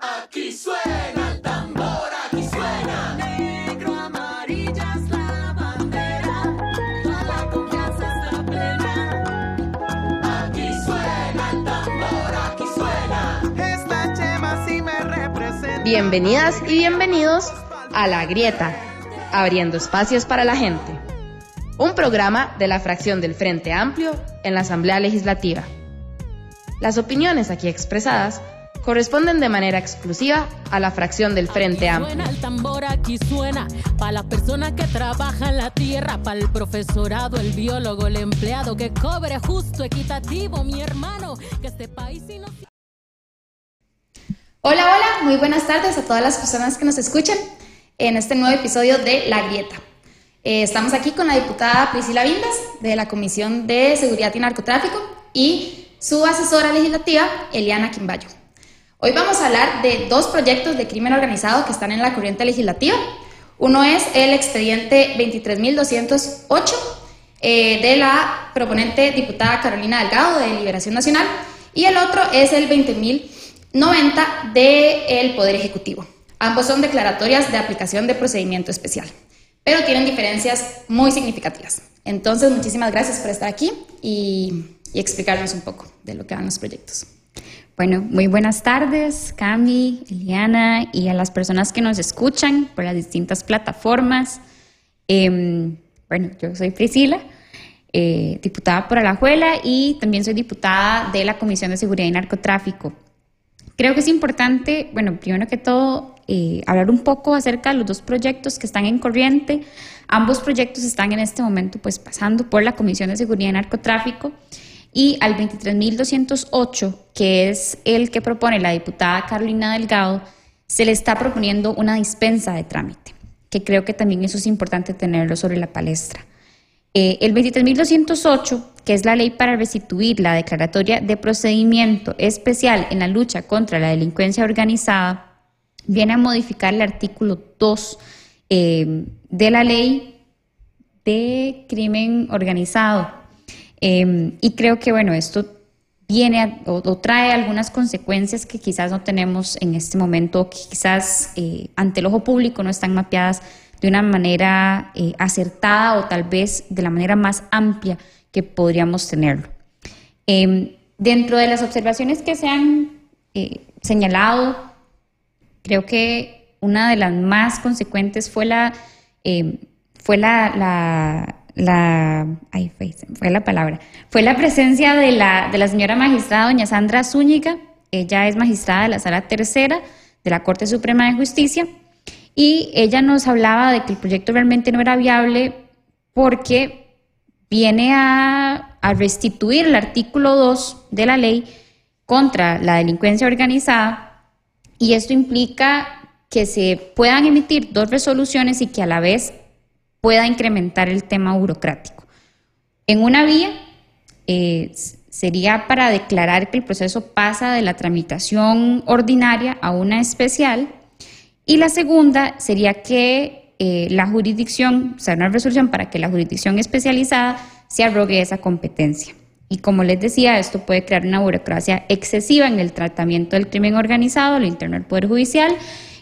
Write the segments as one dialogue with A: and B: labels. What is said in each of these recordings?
A: Aquí suena el tambor, aquí suena. Negro, amarilla es la bandera. La confianza está plena. Aquí suena el tambor, aquí suena.
B: Esta chema sí me representa.
C: Bienvenidas y bienvenidos a La Grieta, abriendo espacios para la gente. Un programa de la fracción del Frente Amplio en la Asamblea Legislativa. Las opiniones aquí expresadas corresponden de manera exclusiva a la fracción del Frente Amplio.
D: Suena el tambor, aquí suena. Para las personas que trabajan la tierra, para el profesorado, el biólogo, el empleado, que cobre justo, equitativo, mi hermano, que este país.
E: Hola, hola, muy buenas tardes a todas las personas que nos escuchan en este nuevo episodio de La Grieta. Eh, estamos aquí con la diputada Priscila Vindas de la Comisión de Seguridad y Narcotráfico y su asesora legislativa Eliana Quimbayo. Hoy vamos a hablar de dos proyectos de crimen organizado que están en la corriente legislativa. Uno es el expediente 23.208 eh, de la proponente diputada Carolina Delgado de Liberación Nacional y el otro es el 20.090 del Poder Ejecutivo. Ambos son declaratorias de aplicación de procedimiento especial, pero tienen diferencias muy significativas. Entonces, muchísimas gracias por estar aquí y, y explicarnos un poco de lo que van los proyectos.
F: Bueno, muy buenas tardes, Cami, Eliana y a las personas que nos escuchan por las distintas plataformas. Eh, bueno, yo soy Priscila, eh, diputada por Alajuela y también soy diputada de la Comisión de Seguridad y Narcotráfico. Creo que es importante, bueno, primero que todo, eh, hablar un poco acerca de los dos proyectos que están en corriente. Ambos proyectos están en este momento pues pasando por la Comisión de Seguridad y Narcotráfico y al 23.208, que es el que propone la diputada Carolina Delgado, se le está proponiendo una dispensa de trámite, que creo que también eso es importante tenerlo sobre la palestra. Eh, el 23.208, que es la ley para restituir la declaratoria de procedimiento especial en la lucha contra la delincuencia organizada, viene a modificar el artículo 2 eh, de la ley de crimen organizado. Eh, y creo que, bueno, esto viene o, trae algunas consecuencias que quizás no tenemos en este momento, que quizás eh, ante el ojo público no están mapeadas de una manera eh, acertada o tal vez de la manera más amplia que podríamos tenerlo. Eh, dentro de las observaciones que se han eh, señalado, creo que una de las más consecuentes fue la, fue la, la, la ay, fue, fue, la palabra, fue la presencia de la, de la señora magistrada doña Sandra Zúñiga, ella es magistrada de la Sala Tercera de la Corte Suprema de Justicia, y ella nos hablaba de que el proyecto realmente no era viable porque viene a, a restituir el artículo 2 de la ley contra la delincuencia organizada. Y esto implica que se puedan emitir dos resoluciones y que a la vez pueda incrementar el tema burocrático. En una vía eh, sería para declarar que el proceso pasa de la tramitación ordinaria a una especial y la segunda sería que eh, la jurisdicción, o sea, una resolución para que la jurisdicción especializada se arrogue esa competencia. Y como les decía, esto puede crear una burocracia excesiva en el tratamiento del crimen organizado, lo interno del Poder Judicial,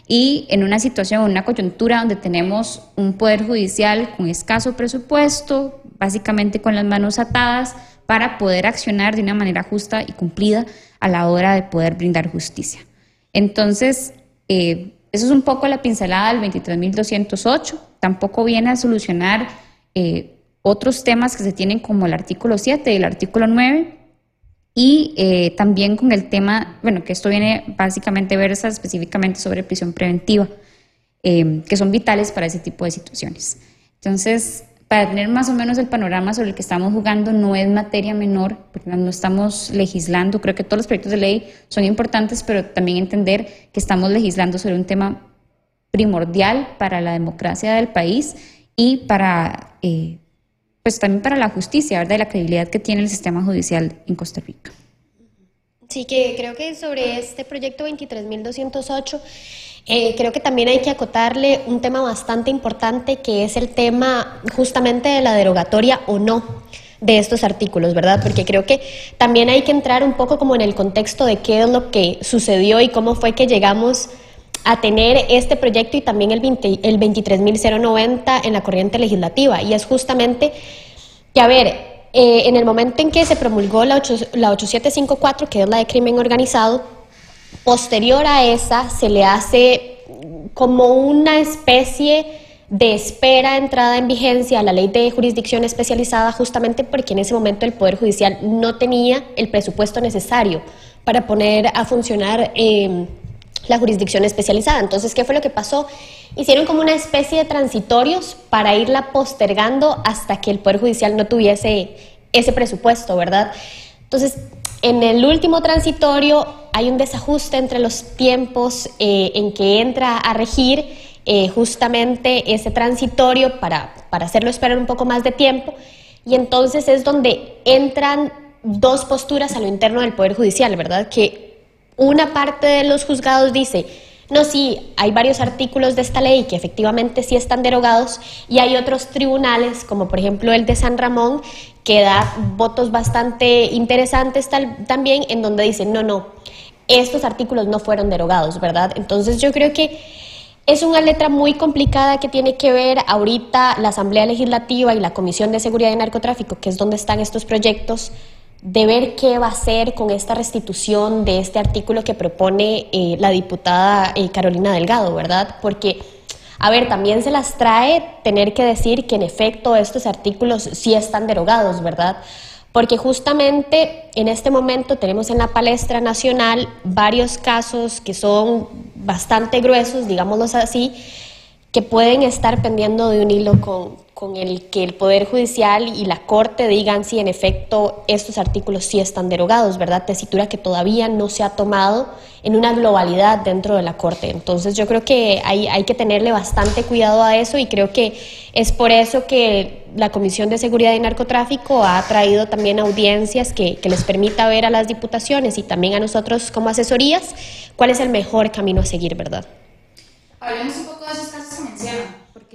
F: y en una situación, una coyuntura donde tenemos un Poder Judicial con escaso presupuesto, básicamente con las manos atadas, para poder accionar de una manera justa y cumplida a la hora de poder brindar justicia. Entonces, eh, eso es un poco la pincelada del 23.208. Tampoco viene a solucionar eh, otros temas que se tienen como el artículo 7 y el artículo 9. Y eh, también con el tema, bueno, que esto viene básicamente versa específicamente sobre prisión preventiva, eh, que son vitales para ese tipo de situaciones. Entonces, para tener más o menos el panorama sobre el que estamos jugando, no es materia menor, porque no estamos legislando, creo que todos los proyectos de ley son importantes, pero también entender que estamos legislando sobre un tema primordial para la democracia del país y para, eh, pues también para la justicia, ¿verdad? Y la credibilidad que tiene el sistema judicial en Costa Rica.
G: Sí, que creo que sobre este proyecto 23.208 eh, creo que también hay que acotarle un tema bastante importante que es el tema justamente de la derogatoria o no. de estos artículos, ¿verdad? Porque creo que también hay que entrar un poco como en el contexto de qué es lo que sucedió y cómo fue que llegamos a tener este proyecto y también el, 20 el 23.090 en la corriente legislativa. Y es justamente que, a ver, eh, en el momento en que se promulgó la, 8 la 8754, que es la de crimen organizado, posterior a esa se le hace como una especie de espera entrada en vigencia a la ley de jurisdicción especializada justamente porque en ese momento el Poder Judicial no tenía el presupuesto necesario para poner a funcionar eh, la jurisdicción especializada. Entonces, ¿qué fue lo que pasó? Hicieron como una especie de transitorios para irla postergando hasta que el Poder Judicial no tuviese ese presupuesto, ¿verdad? Entonces, en el último transitorio hay un desajuste entre los tiempos eh, en que entra a regir eh, justamente ese transitorio para, para hacerlo esperar un poco más de tiempo y entonces es donde entran dos posturas a lo interno del Poder Judicial, ¿verdad? Que una parte de los juzgados dice, no, sí, hay varios artículos de esta ley que efectivamente sí están derogados y hay otros tribunales, como por ejemplo el de San Ramón, que da votos bastante interesantes también en donde dicen, no, no, estos artículos no fueron derogados, ¿verdad? Entonces yo creo que es una letra muy complicada que tiene que ver ahorita la Asamblea Legislativa y la Comisión de Seguridad y Narcotráfico, que es donde están estos proyectos, de ver qué va a hacer con esta restitución de este artículo que propone eh, la diputada eh, Carolina Delgado, ¿verdad? Porque, a ver, también se las trae tener que decir que en efecto estos artículos sí están derogados, ¿verdad? Porque justamente en este momento tenemos en la palestra nacional varios casos que son bastante gruesos, digámoslos así, que pueden estar pendiendo de un hilo con, con el que el Poder Judicial y la Corte digan si en efecto estos artículos sí están derogados, ¿verdad? Tesitura que todavía no se ha tomado en una globalidad dentro de la Corte. Entonces yo creo que hay, hay que tenerle bastante cuidado a eso y creo que es por eso que la Comisión de Seguridad y Narcotráfico ha traído también audiencias que, que les permita ver a las diputaciones y también a nosotros como asesorías cuál es el mejor camino a seguir, ¿verdad?
E: Hablemos un poco de esos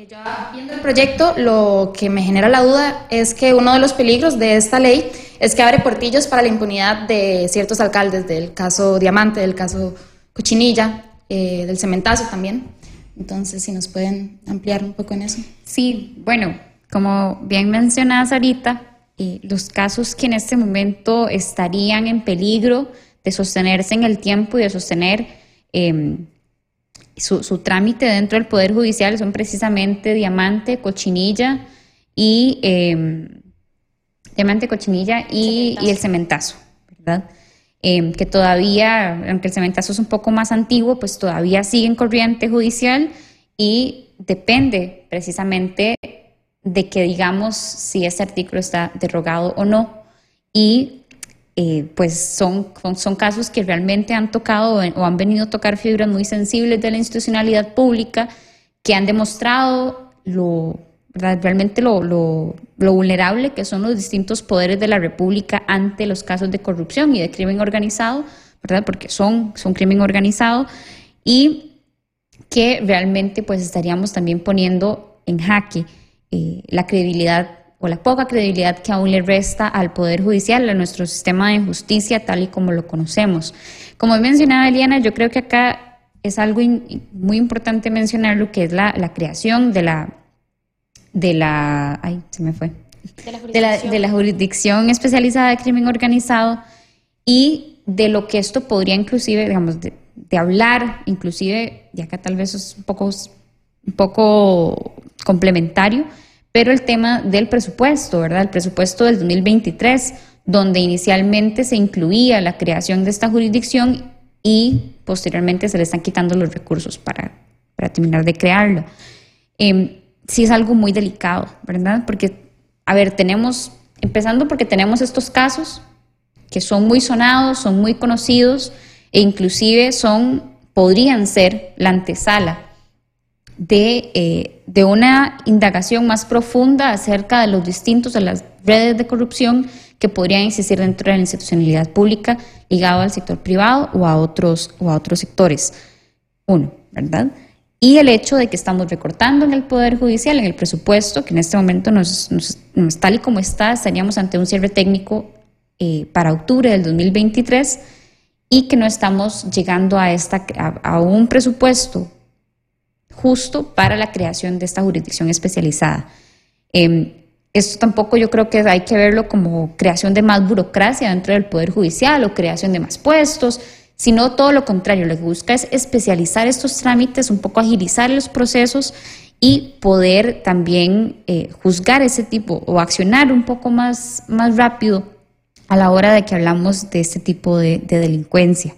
E: ya viendo el proyecto, lo que me genera la duda es que uno de los peligros de esta ley es que abre portillos para la impunidad de ciertos alcaldes, del caso Diamante, del caso Cochinilla, eh, del Cementazo también. Entonces, si nos pueden ampliar un poco en eso.
F: Sí, bueno, como bien mencionas ahorita, eh, los casos que en este momento estarían en peligro de sostenerse en el tiempo y de sostener eh, su, su, trámite dentro del Poder Judicial son precisamente Diamante, Cochinilla y eh, Diamante, Cochinilla y, y, el Cementazo, ¿verdad? Eh, que todavía, aunque el Cementazo es un poco más antiguo, pues todavía sigue en corriente judicial y depende precisamente de que digamos si este artículo está derogado o no. Y eh, pues son, son casos que realmente han tocado o han venido a tocar fibras muy sensibles de la institucionalidad pública que han demostrado lo, realmente lo, lo, vulnerable que son los distintos poderes de la República ante los casos de corrupción y de crimen organizado, ¿verdad? porque son, son crimen organizado y que realmente pues estaríamos también poniendo en jaque eh, la credibilidad o la poca credibilidad que aún le resta al Poder Judicial, a nuestro sistema de justicia tal y como lo conocemos. Como mencionaba Eliana, yo creo que acá es algo in, muy importante mencionar lo que es la, la, creación de la, de la, ay, se me fue,
G: de la,
F: de la, de la jurisdicción especializada de crimen organizado y de lo que esto podría inclusive, digamos, de, de hablar, inclusive, y acá tal vez es un poco, un poco complementario, pero el tema del presupuesto, ¿verdad? El presupuesto del 2023, donde inicialmente se incluía la creación de esta jurisdicción y posteriormente se le están quitando los recursos para, para terminar de crearlo. Eh, sí es algo muy delicado, ¿verdad? Porque, a ver, tenemos, empezando porque tenemos estos casos que son muy sonados, son muy conocidos e inclusive son, podrían ser la antesala de, eh, de, una indagación más profunda acerca de los distintos de las redes de corrupción que podrían existir dentro de la institucionalidad pública ligado al sector privado o a otros, o a otros sectores. Uno, ¿verdad? y el hecho de que estamos recortando en el Poder Judicial, en el presupuesto, que en este momento tal y como está, estaríamos ante un cierre técnico eh, para octubre del 2023 y que no estamos llegando a, esta, a un presupuesto justo para la creación de esta jurisdicción especializada. Eh, esto tampoco yo creo que hay que verlo como creación de más burocracia dentro del Poder Judicial o creación de más puestos, sino todo lo contrario, lo que busca es especializar estos trámites, un poco agilizar los procesos y poder también eh, juzgar ese tipo o accionar un poco más, más rápido a la hora de que hablamos de este tipo de delincuencia.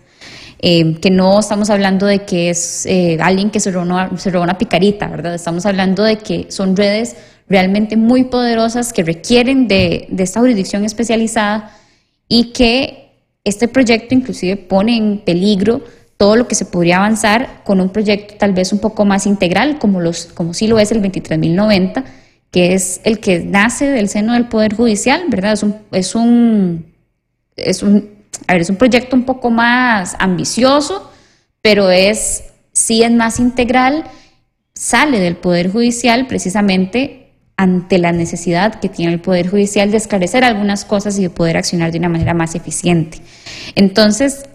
F: Eh, que no estamos hablando de que es eh, alguien que se robó, una, se robó una picarita, ¿verdad? Estamos hablando de que son redes realmente muy poderosas que requieren de, de esta jurisdicción especializada y que este proyecto inclusive pone en peligro todo lo que se podría avanzar con un proyecto tal vez un poco más integral, como, los, como sí lo es el 23.090, que es el que nace del seno del Poder Judicial, ¿verdad? Es un, es un, es un, a ver, es un proyecto un poco más ambicioso, pero es, sí es más integral, sale del Poder Judicial precisamente ante la necesidad que tiene el Poder Judicial de esclarecer algunas cosas y de poder accionar de una manera más eficiente. Entonces,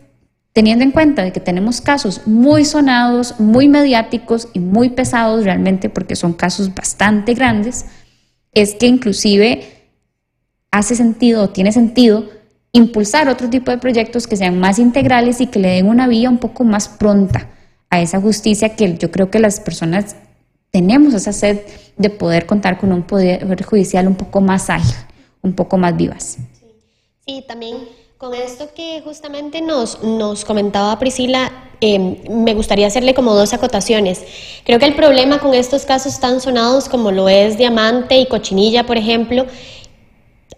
F: teniendo en cuenta de que tenemos casos muy sonados, muy mediáticos y muy pesados realmente porque son casos bastante grandes, es que inclusive hace sentido tiene sentido impulsar otro tipo de proyectos que sean más integrales y que le den una vía un poco más pronta a esa justicia que yo creo que las personas tenemos esa sed de poder contar con un poder judicial un poco más ágil, un poco más vivas.
G: Sí, también con esto que justamente nos, nos comentaba Priscila, eh, me gustaría hacerle como dos acotaciones. Creo que el problema con estos casos tan sonados como lo es Diamante y Cochinilla, por ejemplo,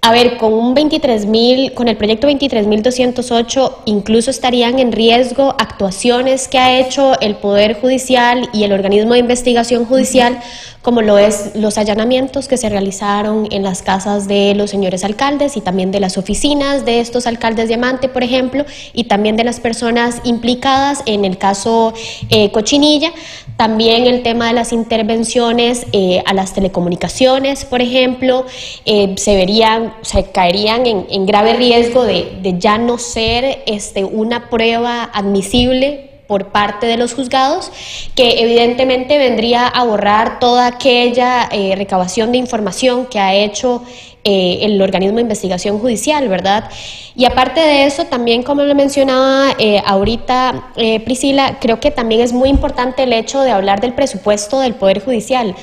G: a ver, con un 23.000, con el proyecto 23.208, incluso estarían en riesgo actuaciones que ha hecho el Poder Judicial y el organismo de investigación judicial, como lo es los allanamientos que se realizaron en las casas de los señores alcaldes y también de las oficinas de estos alcaldes diamante, por ejemplo, y también de las personas implicadas en el caso eh, Cochinilla. También el tema de las intervenciones eh, a las telecomunicaciones, por ejemplo, eh, se verían, se caerían en, en grave riesgo de, de ya no ser este, una prueba admisible por parte de los juzgados, que evidentemente vendría a borrar toda aquella eh, recabación de información que ha hecho eh, el organismo de investigación judicial, ¿verdad? Y aparte de eso, también como lo mencionaba eh, ahorita Priscila, creo que también es muy importante el hecho de hablar del presupuesto del Poder Judicial,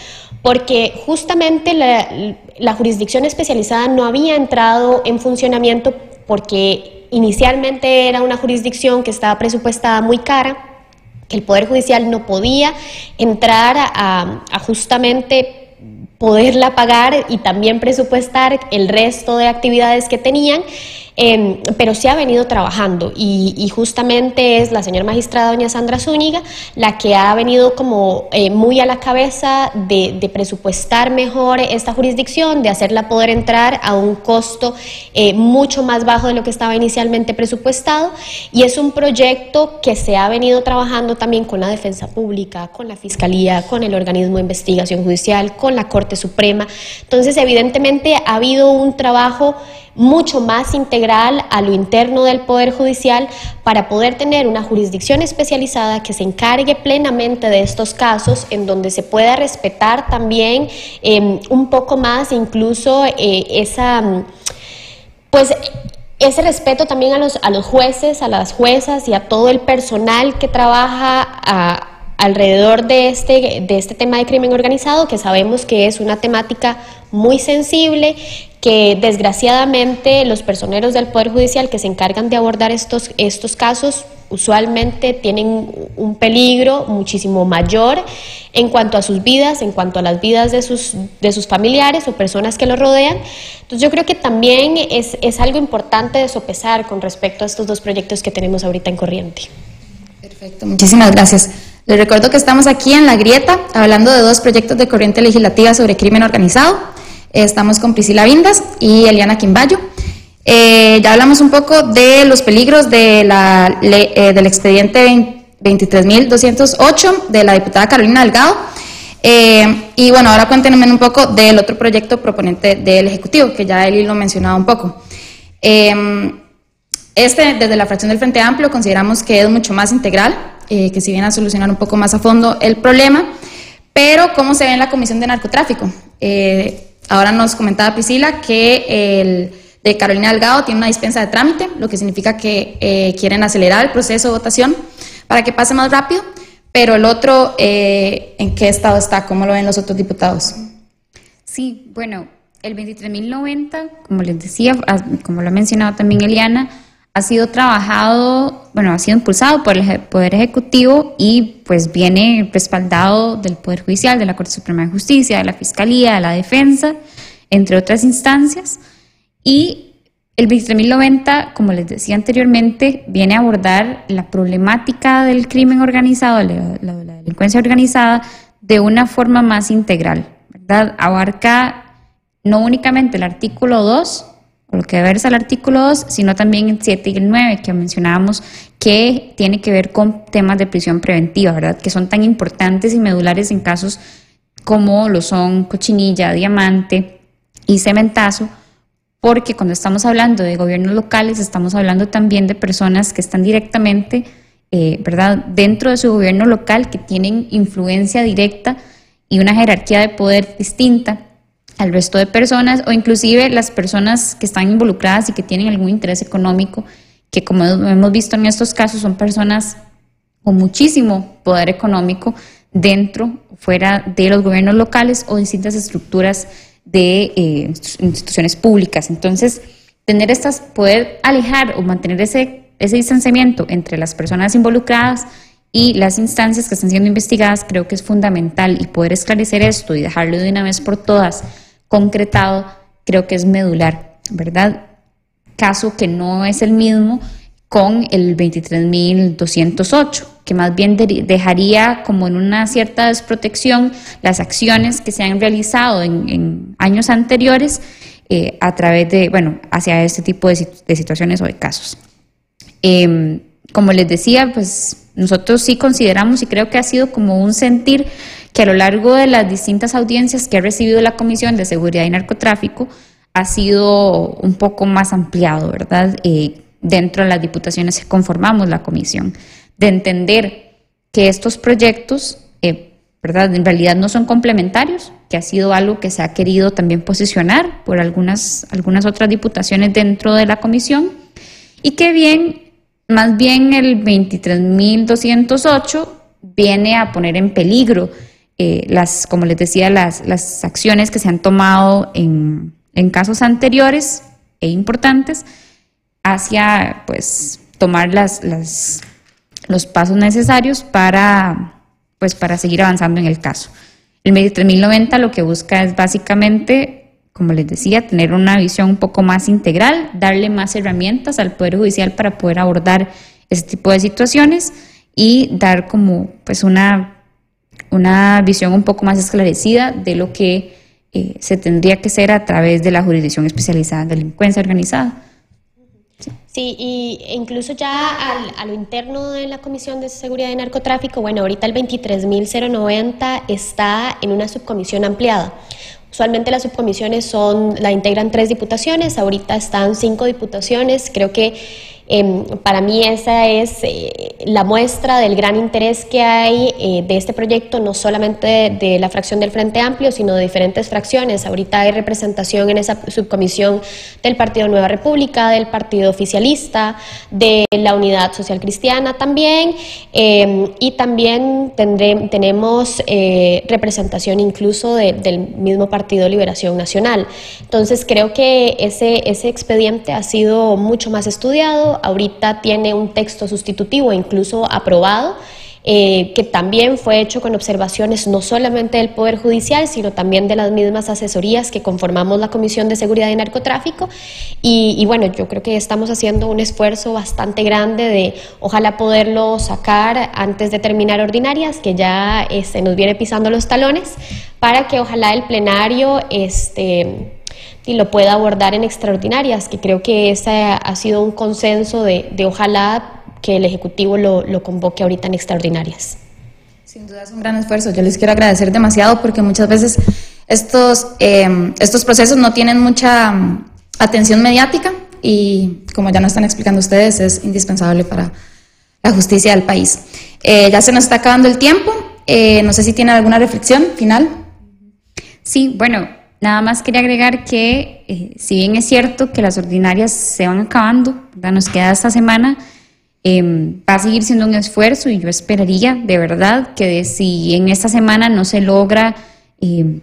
G: porque justamente la jurisdicción especializada no había entrado en funcionamiento porque inicialmente era una jurisdicción que estaba presupuestada muy cara, que el Poder Judicial no podía entrar a, justamente poderla pagar y también presupuestar el resto de actividades que tenían, eh, pero se ha venido trabajando y, y, justamente es la señora magistrada doña Sandra Zúñiga la que ha venido como eh, muy a la cabeza de, de, presupuestar mejor esta jurisdicción, de hacerla poder entrar a un costo eh, mucho más bajo de lo que estaba inicialmente presupuestado y es un proyecto que se ha venido trabajando también con la defensa pública, con la fiscalía, con el organismo de investigación judicial, con la Corte Suprema. Entonces, evidentemente ha habido un trabajo mucho más integral a lo interno del Poder Judicial para poder tener una jurisdicción especializada que se encargue plenamente de estos casos, en donde se pueda respetar también eh, un poco más incluso eh, esa, pues ese respeto también a los, a los jueces, a las juezas y a todo el personal que trabaja a, alrededor de este, de este tema de crimen organizado, que sabemos que es una temática muy sensible, que desgraciadamente los personeros del Poder Judicial que se encargan de abordar estos, estos casos usualmente tienen un peligro muchísimo mayor en cuanto a sus vidas, en cuanto a las vidas de sus, de sus familiares o personas que los rodean. Entonces yo creo que también es, es algo importante de sopesar con respecto a estos dos proyectos que tenemos ahorita en corriente.
E: Perfecto, muchísimas gracias. Les recuerdo que estamos aquí en La Grieta hablando de dos proyectos de corriente legislativa sobre crimen organizado. Estamos con Priscila Vindas y Eliana Quimbayo. Eh, ya hablamos un poco de los peligros de la, eh, del expediente 23.208 de la diputada Carolina Delgado. Eh, y bueno, ahora cuéntenme un poco del otro proyecto proponente del Ejecutivo, que ya Eli lo mencionaba un poco. Eh, este, desde la fracción del Frente Amplio, consideramos que es mucho más integral, eh, que si viene a solucionar un poco más a fondo el problema, pero ¿cómo se ve en la Comisión de Narcotráfico? Eh, ahora nos comentaba Priscila que el de Carolina Delgado tiene una dispensa de trámite, lo que significa que eh, quieren acelerar el proceso de votación para que pase más rápido, pero el otro, eh, ¿en qué estado está? ¿Cómo lo ven los otros diputados?
F: Sí, bueno, el 23.090, como les decía, ah, como lo ha mencionado también Eliana, ha sido trabajado, bueno, ha sido impulsado por el Poder Ejecutivo y pues viene respaldado del Poder Judicial, de la Corte Suprema de Justicia, de la Fiscalía, de la Defensa, entre otras instancias. Y el 23.090, como les decía anteriormente, viene a abordar la problemática del crimen organizado, la, la- la delincuencia organizada, de una forma más integral, ¿verdad? Abarca no únicamente el artículo 2, o lo que versa el artículo 2, sino también el 7 y el 9 que mencionábamos, que tiene que ver con temas de prisión preventiva, ¿verdad? Que son tan importantes y medulares en casos como lo son cochinilla, diamante y cementazo, porque cuando estamos hablando de gobiernos locales, estamos hablando también de personas que están directamente, eh, ¿verdad?, dentro de su gobierno local, que tienen influencia directa y una jerarquía de poder distinta al resto de personas, o inclusive las personas que están involucradas y que tienen algún interés económico, que como hemos visto en estos casos son personas con muchísimo poder económico dentro o fuera de los gobiernos locales o distintas estructuras de eh, instituciones públicas. Entonces, tener estas, poder alejar o mantener ese, ese distanciamiento entre las personas involucradas y las instancias que están siendo investigadas creo que es fundamental y poder esclarecer esto y dejarlo de una vez por todas concretado creo que es medular, ¿verdad? Caso que no es el mismo con el 23.208, que más bien de- dejaría como en una cierta desprotección las acciones que se han realizado en, años anteriores eh, a través de, bueno, hacia este tipo de, sit- de situaciones o de casos. Eh, como les decía, pues nosotros sí consideramos y creo que ha sido como un sentir que a lo largo de las distintas audiencias que ha recibido la Comisión de Seguridad y Narcotráfico ha sido un poco más ampliado, ¿verdad? Eh, dentro de las diputaciones que conformamos la comisión, de entender que estos proyectos, eh, ¿verdad? En realidad no son complementarios, que ha sido algo que se ha querido también posicionar por algunas, algunas otras diputaciones dentro de la comisión y que bien, más bien el 23.208 viene a poner en peligro eh, las, como les decía, las, las acciones que se han tomado en, en casos anteriores e importantes hacia pues tomar las, las, los pasos necesarios para, pues, para seguir avanzando en el caso. El 23.090 lo que busca es básicamente, como les decía, tener una visión un poco más integral, darle más herramientas al Poder Judicial para poder abordar este tipo de situaciones y dar como pues una, una visión un poco más esclarecida de lo que eh, se tendría que hacer a través de la jurisdicción especializada en delincuencia organizada.
G: Sí, y incluso ya al- a lo interno de la Comisión de Seguridad y Narcotráfico, bueno, ahorita el 23.090 está en una subcomisión ampliada. Usualmente las subcomisiones son, la integran tres diputaciones, ahorita están cinco diputaciones. Creo que em, para mí esa es eh, la muestra del gran interés que hay eh, de este proyecto, no solamente de, la fracción del Frente Amplio, sino de diferentes fracciones. Ahorita hay representación en esa subcomisión del Partido Nueva República, del Partido Oficialista, de la Unidad Social Cristiana también, eh, y también tendré- tenemos eh, representación incluso de- del mismo Partido Liberación Nacional. Entonces creo que ese, ese expediente ha sido mucho más estudiado, ahorita tiene un texto sustitutivo incluso aprobado. eh, que también fue hecho con observaciones no solamente del Poder Judicial, sino también de las mismas asesorías que conformamos la Comisión de Seguridad y Narcotráfico. Y, bueno, yo creo que estamos haciendo un esfuerzo bastante grande de ojalá poderlo sacar antes de terminar ordinarias, que ya se nos viene pisando los talones, para que ojalá el plenario este, y lo pueda abordar en extraordinarias, que creo que ese ha sido un consenso de, de ojalá que el Ejecutivo lo, lo convoque ahorita en extraordinarias.
E: Sin duda es un gran esfuerzo. Yo les quiero agradecer demasiado porque muchas veces estos, eh, estos procesos no tienen mucha mm, atención mediática y como ya nos están explicando ustedes, es indispensable para la justicia del país. Eh, ya se nos está acabando el tiempo. Eh, no sé si tienen alguna reflexión final.
F: Sí, bueno, nada más quería agregar que eh, si bien es cierto que las ordinarias se van acabando, nos queda esta semana, eh, va a seguir siendo un esfuerzo y yo esperaría de verdad que si en esta semana no se logra eh,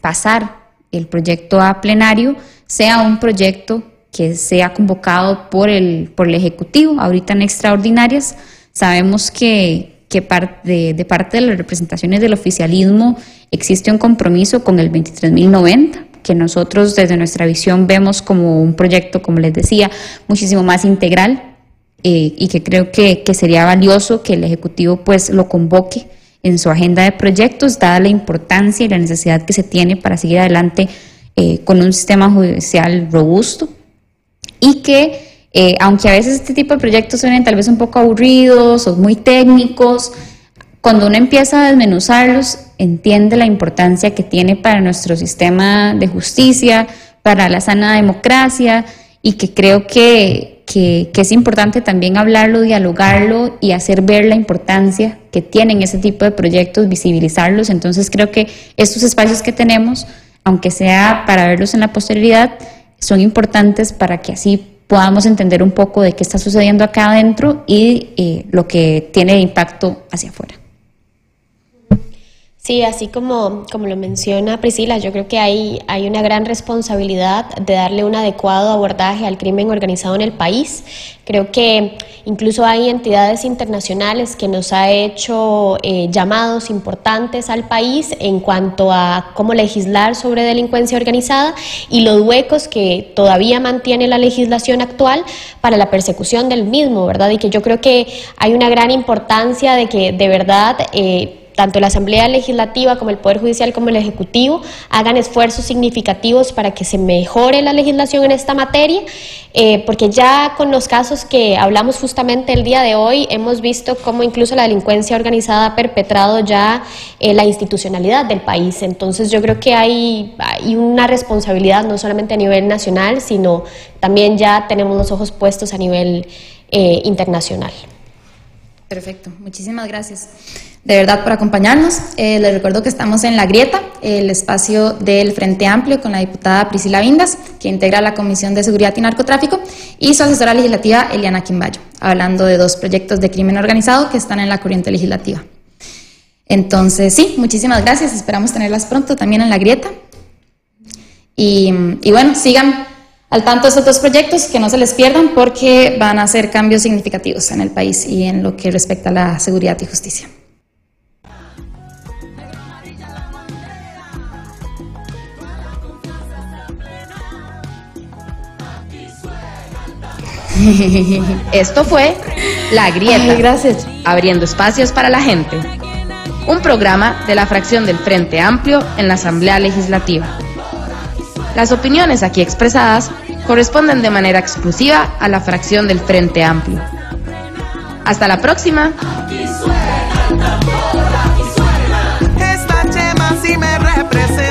F: pasar el proyecto a plenario, sea un proyecto que sea convocado por el, por el Ejecutivo, ahorita en extraordinarias. Sabemos que, que de parte de las representaciones del oficialismo existe un compromiso con el 23.090, que nosotros desde nuestra visión vemos como un proyecto, como les decía, muchísimo más integral eh, y que creo que, que sería valioso que el Ejecutivo pues lo convoque en su agenda de proyectos, dada la importancia y la necesidad que se tiene para seguir adelante eh, con un sistema judicial robusto y que, eh, aunque a veces este tipo de proyectos suenen tal vez un poco aburridos o muy técnicos, cuando uno empieza a desmenuzarlos, entiende la importancia que tiene para nuestro sistema de justicia, para la sana democracia y que creo que, que, es importante también hablarlo, dialogarlo y hacer ver la importancia que tienen ese tipo de proyectos, visibilizarlos. Entonces creo que estos espacios que tenemos, aunque sea para verlos en la posterioridad, son importantes para que así podamos entender un poco de qué está sucediendo acá adentro y eh, lo que tiene impacto hacia afuera.
G: Sí, así como, como lo menciona Priscila, yo creo que hay, hay una gran responsabilidad de darle un adecuado abordaje al crimen organizado en el país. Creo que incluso hay entidades internacionales que nos ha hecho eh, llamados importantes al país en cuanto a cómo legislar sobre delincuencia organizada y los huecos que todavía mantiene la legislación actual para la persecución del mismo, ¿verdad? Y que yo creo que hay una gran importancia de que de verdad... Eh, tanto la Asamblea Legislativa como el Poder Judicial como el Ejecutivo hagan esfuerzos significativos para que se mejore la legislación en esta materia, eh, porque ya con los casos que hablamos justamente el día de hoy hemos visto cómo incluso la delincuencia organizada ha perpetrado ya eh, la institucionalidad del país. Entonces yo creo que hay, una responsabilidad no solamente a nivel nacional, sino también ya tenemos los ojos puestos a nivel eh, internacional.
E: Perfecto, muchísimas gracias de verdad por acompañarnos. Eh, les recuerdo que estamos en La Grieta, el espacio del Frente Amplio con la diputada Priscila Vindas, que integra la Comisión de Seguridad y Narcotráfico, y su asesora legislativa Eliana Quimbayo, hablando de dos proyectos de crimen organizado que están en la corriente legislativa. Entonces, sí, muchísimas gracias, esperamos tenerlas pronto también en La Grieta. Y, bueno, sigan al tanto de estos dos proyectos, que no se les pierdan porque van a hacer cambios significativos en el país y en lo que respecta a la seguridad y justicia.
C: Esto fue La Grieta.
E: Gracias.
C: Abriendo espacios para la gente. Un programa de la fracción del Frente Amplio en la Asamblea Legislativa. Las opiniones aquí expresadas corresponden de manera exclusiva a la fracción del Frente Amplio. Hasta la próxima.
A: Esta chema sí me representa.